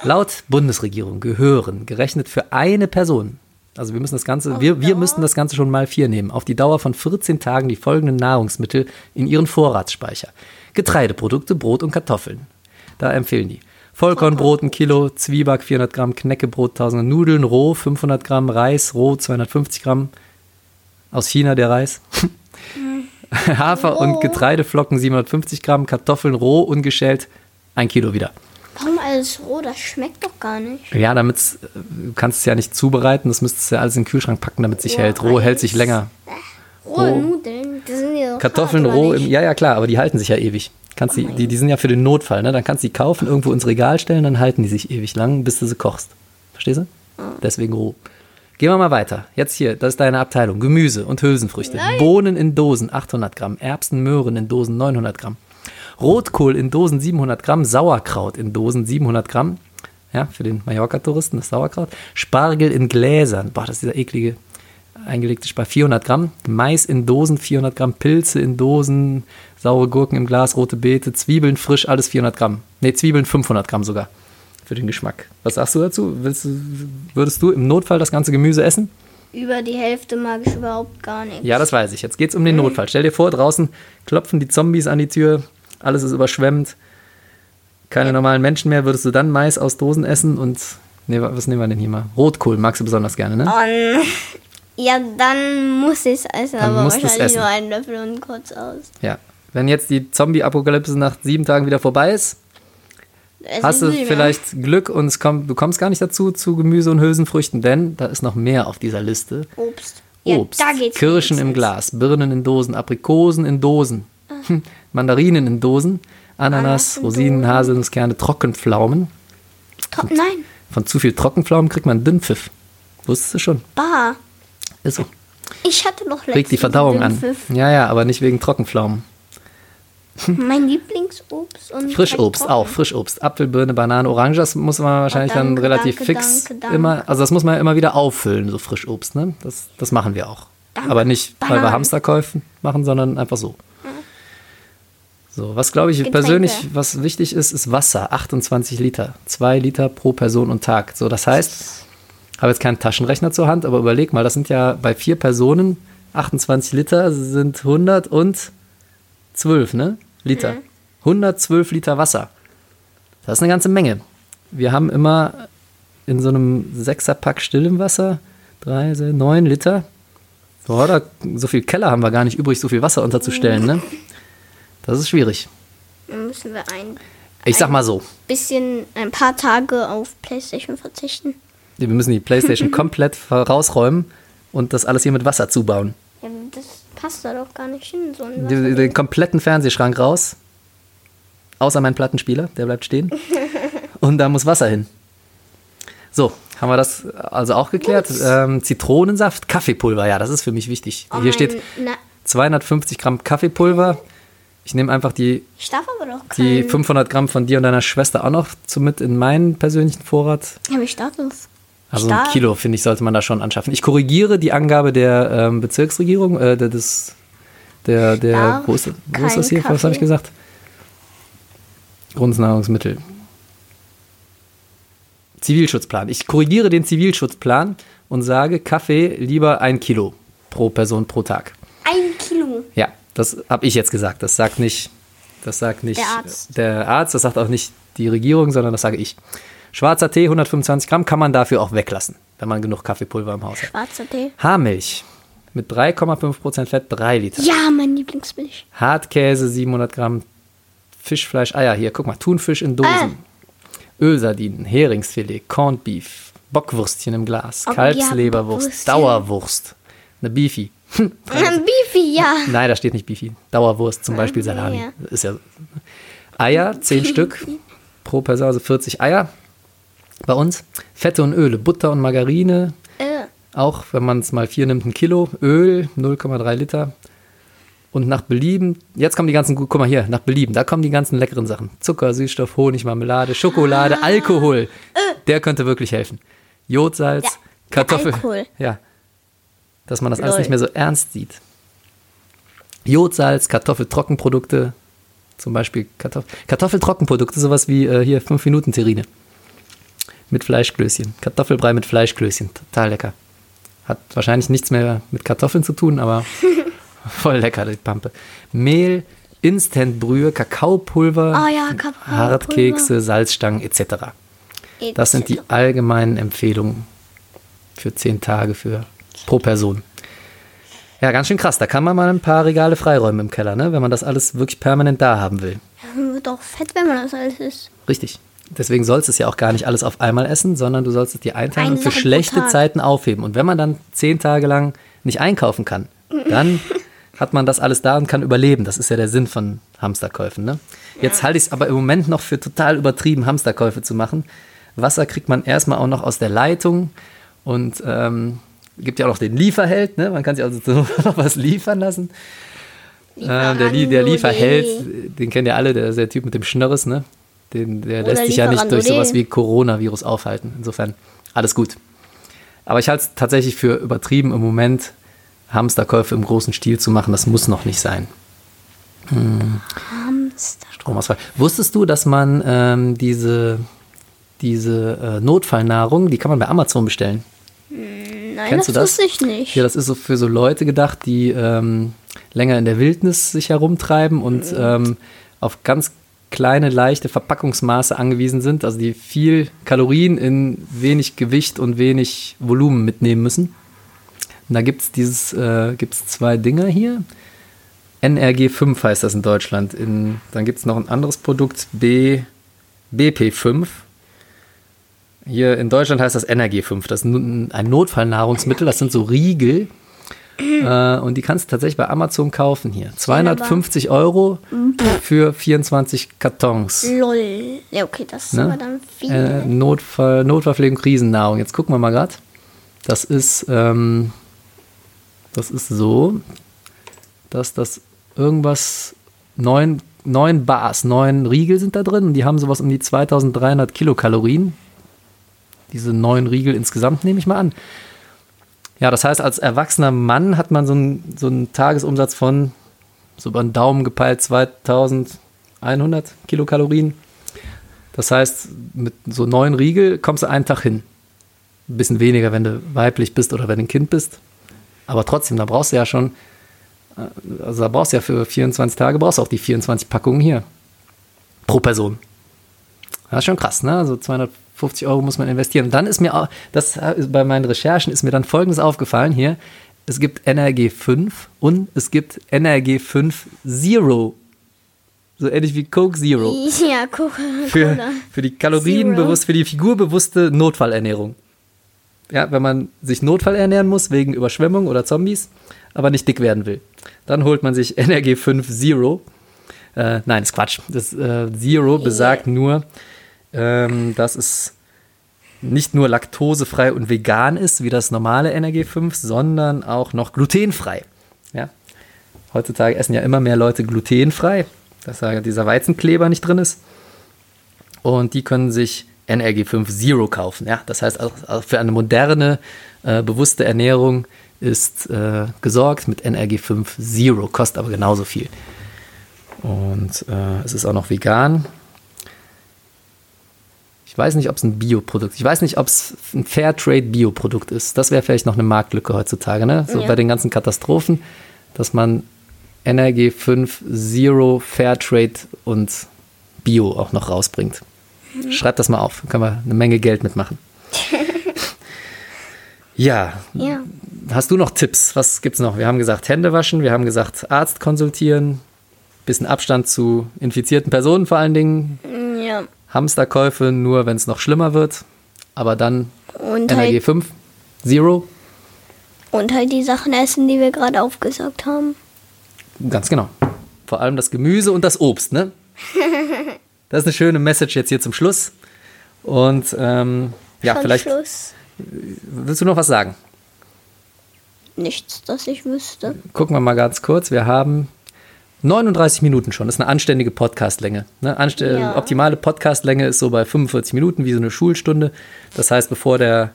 laut Bundesregierung gehören, gerechnet für eine Person, also wir müssen das Ganze, wir, wir müssten das Ganze schon mal vier nehmen, auf die Dauer von 14 Tagen die folgenden Nahrungsmittel in ihren Vorratsspeicher. Getreideprodukte, Brot und Kartoffeln. Da empfehlen die. Vollkornbrot ein Kilo, Zwieback 400 Gramm, Knäckebrot 1000 Nudeln, roh 500 Gramm, Reis roh 250 Gramm. Aus China der Reis. Hafer und Getreideflocken 750 Gramm, Kartoffeln roh ungeschält, ein Kilo wieder. Warum alles roh? Das schmeckt doch gar nicht. Ja, damit du kannst es ja nicht zubereiten, das müsstest du ja alles in den Kühlschrank packen, damit es sich hält. Roh hält sich länger. Rohe Roh. Nudeln, die sind ja Kartoffeln hart, roh, im, ja, ja, klar, aber die halten sich ja ewig. Kannst die, die, die sind ja für den Notfall, ne? Dann kannst du die kaufen, irgendwo ins Regal stellen, dann halten die sich ewig lang, bis du sie kochst. Verstehst du? Deswegen roh. Gehen wir mal weiter. Jetzt hier, das ist deine Abteilung. Gemüse und Hülsenfrüchte. Bohnen in Dosen 800 Gramm. Erbsen, Möhren in Dosen 900 Gramm. Rotkohl in Dosen 700 Gramm. Sauerkraut in Dosen 700 Gramm. Ja, für den Mallorca-Touristen das Sauerkraut. Spargel in Gläsern. Boah, das ist dieser eklige eingelegte Spargel. 400 Gramm. Mais in Dosen 400 Gramm. Pilze in Dosen. Saure Gurken im Glas. Rote Beete. Zwiebeln frisch. Alles 400 Gramm. Ne, Zwiebeln 500 Gramm sogar. Für den Geschmack. Was sagst du dazu? Willst würdest du im Notfall das ganze Gemüse essen? Über die Hälfte mag ich überhaupt gar nicht. Ja, das weiß ich. Jetzt geht's um den Notfall. Stell dir vor, draußen klopfen die Zombies an die Tür, alles ist überschwemmt, keine normalen Menschen mehr. Würdest du dann Mais aus Dosen essen und. Nee, was nehmen wir denn hier mal? Rotkohl magst du besonders gerne, ne? Und ja, dann muss ich es essen, Dann aber wahrscheinlich essen. nur einen Löffel und kurz aus. Ja. Wenn jetzt die Zombie-Apokalypse nach sieben Tagen wieder vorbei ist, Es hast du mehr. vielleicht Glück und kommt, du kommst gar nicht dazu zu Gemüse und Hülsenfrüchten, denn da ist noch mehr auf dieser Liste. Obst. Obst, Ja, da geht's Kirschen im. Glas, Birnen in Dosen, Aprikosen in Dosen, hm, Mandarinen in Dosen, Ananas, Ananas in Rosinen, Dosen. Haselnusskerne, Trockenpflaumen. Tro- Nein, Von zu viel Trockenpflaumen kriegt man Dünnpfiff. Wusstest du schon? bar. Ist so. Ich hatte noch letztens Regt die Verdauung an. Ja, ja, aber nicht wegen Trockenpflaumen. Mein Lieblingsobst und Frischobst auch. Frischobst. Apfel, Birne, Banane, Orange, das muss man wahrscheinlich dann danke, relativ danke, fix danke, immer, also das muss man immer wieder auffüllen, so Frischobst, ne? Das, das machen wir auch. Aber nicht, weil wir Bananen. Hamsterkäufen machen, sondern einfach so. So, was glaube ich Getränke. persönlich, was wichtig ist, ist Wasser. 28 Liter. 2 Liter pro Person und Tag. So, das heißt, habe jetzt keinen Taschenrechner zur Hand, aber überleg mal, das sind ja bei vier Personen 28 Liter sind 112, ne? Liter. 112 Liter Wasser. Das ist eine ganze Menge. Wir haben immer in so einem Sechserpack stillem Wasser drei, neun Liter. So, da, so viel Keller haben wir gar nicht übrig, so viel Wasser unterzustellen, ne? Das ist schwierig. Dann müssen wir ein Ich sag mal so, bisschen, ein paar Tage auf Playstation verzichten. wir müssen die Playstation komplett rausräumen und das alles hier mit Wasser zubauen. Ja, das passt da doch gar nicht hin. So Den, den kompletten Fernsehschrank raus. Außer mein Plattenspieler, der bleibt stehen. Und da muss Wasser hin. So, haben wir das also auch geklärt. Ähm, Zitronensaft, Kaffeepulver, ja, das ist für mich wichtig. Oh, Hier mein- steht Na, 250 Gramm Kaffeepulver. Ich nehme einfach die, die kein... 500 Gramm von dir und deiner Schwester auch noch mit in meinen persönlichen Vorrat. Ja, aber ich darf das. Also ich ein Kilo, finde ich, sollte man da schon anschaffen. Ich korrigiere die Angabe der ähm, Bezirksregierung, äh, der, des, der, der, wo ist, wo ist das hier? Was habe ich Kaffee. gesagt? Grundnahrungsmittel. Zivilschutzplan. Ich korrigiere den Zivilschutzplan und sage Kaffee lieber ein Kilo pro Person pro Tag. Ein Kilo. Ja, das habe ich jetzt gesagt. Das sagt nicht, das sagt nicht Der Arzt. der Arzt, das sagt auch nicht die Regierung, sondern das sage ich. Schwarzer Tee, 125 Gramm, kann man dafür auch weglassen, wenn man genug Kaffeepulver im Haus hat. Schwarzer Tee. Haarmilch. Mit 3,5% Fett, 3 Liter. Ja, mein Lieblingsmilch. Hartkäse, 700 Gramm. Fischfleisch, Eier, hier, guck mal, Thunfisch in Dosen. Ah. Ölsardinen, Heringsfilet, Corned Beef, Bockwürstchen im Glas, Oh, ja, Kalbsleberwurst, Bockwürstchen. Dauerwurst, eine Beefy. Ein Beefy, ja. Nein, da steht nicht Beefy. Dauerwurst, zum Beispiel ja. Salami. Ist ja. Eier, 10 Stück pro Person, also 40 Eier bei uns. Fette und Öle, Butter und Margarine, Äh, auch wenn man es mal vier nimmt, ein Kilo. Öl, 0,3 Liter. Und nach Belieben, jetzt kommen die ganzen, guck mal hier, nach Belieben, da kommen die ganzen leckeren Sachen. Zucker, Süßstoff, Honig, Marmelade, Schokolade, Ah. Alkohol. Der könnte wirklich helfen. Jodsalz, Ja, Kartoffel. Alkohol. Ja. Dass man das alles Lol. nicht mehr so ernst sieht. Jodsalz, Kartoffel, Trockenprodukte, Zum Beispiel Kartoff Kartoffeltrockenprodukte, sowas wie äh, hier 5-Minuten-Terrine. Mit Fleischklößchen. Kartoffelbrei mit Fleischklößchen. Total lecker. Hat wahrscheinlich nichts mehr mit Kartoffeln zu tun, aber voll lecker, die Pampe. Mehl, Instantbrühe, Kakaopulver, Ah ja, Kakaopulver. Hartkekse, Salzstangen etc. Das sind die allgemeinen Empfehlungen für 10 Tage für pro Person. Ja, ganz schön krass. Da kann man mal ein paar Regale freiräumen im Keller, ne? wenn man das alles wirklich permanent da haben will. Man wird auch fett, wenn man das alles isst. Richtig. Deswegen sollst du es ja auch gar nicht alles auf einmal essen, sondern du sollst es dir einteilen Eine und für Sache schlechte. Zeiten aufheben. Und wenn man dann zehn Tage lang nicht einkaufen kann, dann hat man das alles da und kann überleben. Das ist ja der Sinn von Hamsterkäufen. Ne? Jetzt halte ich es aber im Moment noch für total übertrieben, Hamsterkäufe zu machen. Wasser kriegt man erstmal auch noch aus der Leitung und ähm, gibt ja auch noch den Lieferheld. Ne? Man kann sich also so noch was liefern lassen. Äh, der, der Lieferheld, den kennt ihr alle, der, der Typ mit dem Schnörres, ne? Den, der Oder lässt sich ja nicht durch sowas wie Coronavirus aufhalten. Insofern alles gut. Aber ich halte es tatsächlich für übertrieben im Moment, Hamsterkäufe im großen Stil zu machen. Das muss noch nicht sein. Hamster. Stromausfall. Wusstest du, dass man ähm, diese, diese äh, Notfallnahrung, die kann man bei Amazon bestellen? Nein, Kennst das, du das? wusste ich nicht. Ja, das ist so für so Leute gedacht, die ähm, länger in der Wildnis sich herumtreiben und ähm, auf ganz kleine, leichte Verpackungsmaße angewiesen sind, also die viel Kalorien in wenig Gewicht und wenig Volumen mitnehmen müssen. Und da gibt es äh, zwei Dinger hier. NRG5 heißt das in Deutschland. In, dann gibt es noch ein anderes Produkt, B, BP5. Hier in Deutschland heißt das NRG5. Das ist ein Notfallnahrungsmittel. Das sind so Riegel. Äh, und die kannst du tatsächlich bei Amazon kaufen hier. 250 Euro für 24 Kartons. Lol. Ja, okay, das ist Ne? aber dann viel. Äh, Notfall, Notverpflegung, Krisennahrung. Jetzt gucken wir mal gerade. Das ist, ähm, das ist so, dass das irgendwas neun, neun Bars, neun Riegel sind da drin und die haben sowas um die 2300 Kilokalorien. Diese neun Riegel insgesamt nehme ich mal an. Ja, das heißt, als erwachsener Mann hat man so einen, so einen Tagesumsatz von, so über den Daumen gepeilt, 2100 Kilokalorien. Das heißt, mit so neun Riegel kommst du einen Tag hin. Ein bisschen weniger, wenn du weiblich bist oder wenn du ein Kind bist. Aber trotzdem, da brauchst du ja schon, äh, also da brauchst du ja für 24 Tage, brauchst du auch die 24 Packungen hier. Pro Person. Das ist schon krass, ne? Also 250 Euro muss man investieren. Und dann ist mir auch, das äh, bei meinen Recherchen ist mir dann Folgendes aufgefallen hier. Es gibt NRG 5 und es gibt NRG 5 Zero. So ähnlich wie Coke Zero Ja, guck. für, für die kalorienbewusst, für die figurbewusste Notfallernährung. Ja, wenn man sich Notfall ernähren muss wegen Überschwemmung oder Zombies, aber nicht dick werden will, dann holt man sich NRG 5 Zero. Äh, nein, ist Quatsch. Das äh, Zero besagt nur, ähm, dass es nicht nur laktosefrei und vegan ist, wie das normale NRG 5, sondern auch noch glutenfrei. Ja? Heutzutage essen ja immer mehr Leute glutenfrei, dass da dieser Weizenkleber nicht drin ist. Und die können sich NRG5 Zero kaufen. Ja? Das heißt, auch für eine moderne, äh, bewusste Ernährung ist äh, gesorgt mit NRG5 Zero, kostet aber genauso viel. Und äh, es ist auch noch vegan. Ich weiß nicht, ob es ein Bioprodukt ist. Ich weiß nicht, ob es ein Fairtrade-Bioprodukt ist. Das wäre vielleicht noch eine Marktlücke heutzutage, ne? So Ja. bei den ganzen Katastrophen, dass man NRG5 Zero Fairtrade und Bio auch noch rausbringt. Schreibt das mal auf, dann können wir eine Menge Geld mitmachen. ja, Ja. hast du noch Tipps? Was gibt's noch? Wir haben gesagt, Hände waschen, wir haben gesagt, Arzt konsultieren, bisschen Abstand zu infizierten Personen vor allen Dingen, Ja. Hamsterkäufe nur, wenn es noch schlimmer wird, aber dann Und halt, NRG5 Zero, und halt die Sachen essen, die wir gerade aufgesagt haben. ganz genau. Vor allem das Gemüse und das Obst, ne? Das ist eine schöne Message jetzt hier zum Schluss. Und ähm, ja, Schon vielleicht Schluss. willst du noch was sagen? Nichts, das ich wüsste. Gucken wir mal ganz kurz. Wir haben 39 Minuten schon. Das ist eine anständige Podcastlänge. Ne? Anste Ja. Optimale Podcastlänge ist so bei 45 Minuten, wie so eine Schulstunde. Das heißt, bevor der,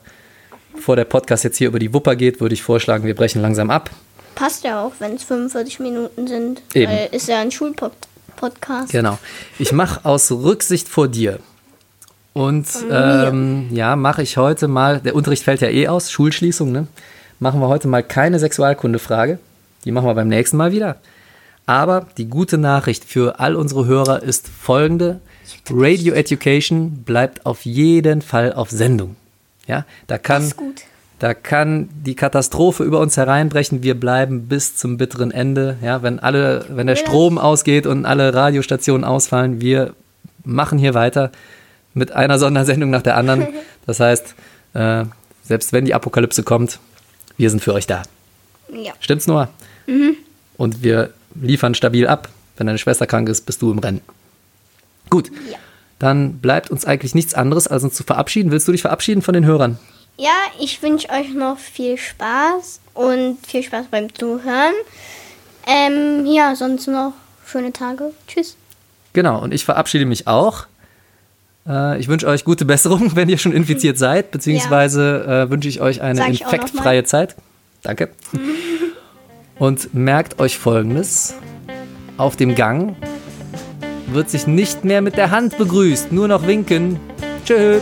bevor der Podcast jetzt hier über die Wupper geht, würde ich vorschlagen, wir brechen langsam ab. Passt ja auch, wenn es 45 Minuten sind. Eben. Weil ist ja ein Schulpodcast. Podcast. Genau. Ich mache aus Rücksicht vor dir. Und ähm, ja, mache ich heute mal, der Unterricht fällt ja eh aus, Schulschließung, ne? Machen wir heute mal keine Sexualkundefrage. Die machen wir beim nächsten Mal wieder. Aber die gute Nachricht für all unsere Hörer ist folgende. Radio Education bleibt auf jeden Fall auf Sendung. Ja, da kann, ist gut. da kann die Katastrophe über uns hereinbrechen. Wir bleiben bis zum bitteren Ende. Ja, wenn alle, wenn der. Strom ausgeht und alle Radiostationen ausfallen, wir machen hier weiter mit einer Sondersendung nach der anderen. Das heißt, äh, selbst wenn die Apokalypse kommt, wir sind für euch da. Ja. Stimmt's, Noah? Und wir liefern stabil ab. Wenn deine Schwester krank ist, bist du im Rennen. Gut. Ja. Dann bleibt uns eigentlich nichts anderes, als uns zu verabschieden. Willst du dich verabschieden von den Hörern? Ja, ich wünsche euch noch viel Spaß und viel Spaß beim Zuhören. Ähm, ja, sonst noch schöne Tage. Tschüss. Genau, und ich verabschiede mich auch. Äh, ich wünsche euch gute Besserung, wenn ihr schon infiziert seid, beziehungsweise äh, wünsche ich euch eine ich infektfreie Zeit. Danke. Und merkt euch folgendes: Auf dem Gang wird sich nicht mehr mit der Hand begrüßt, nur noch winken. Tschüss.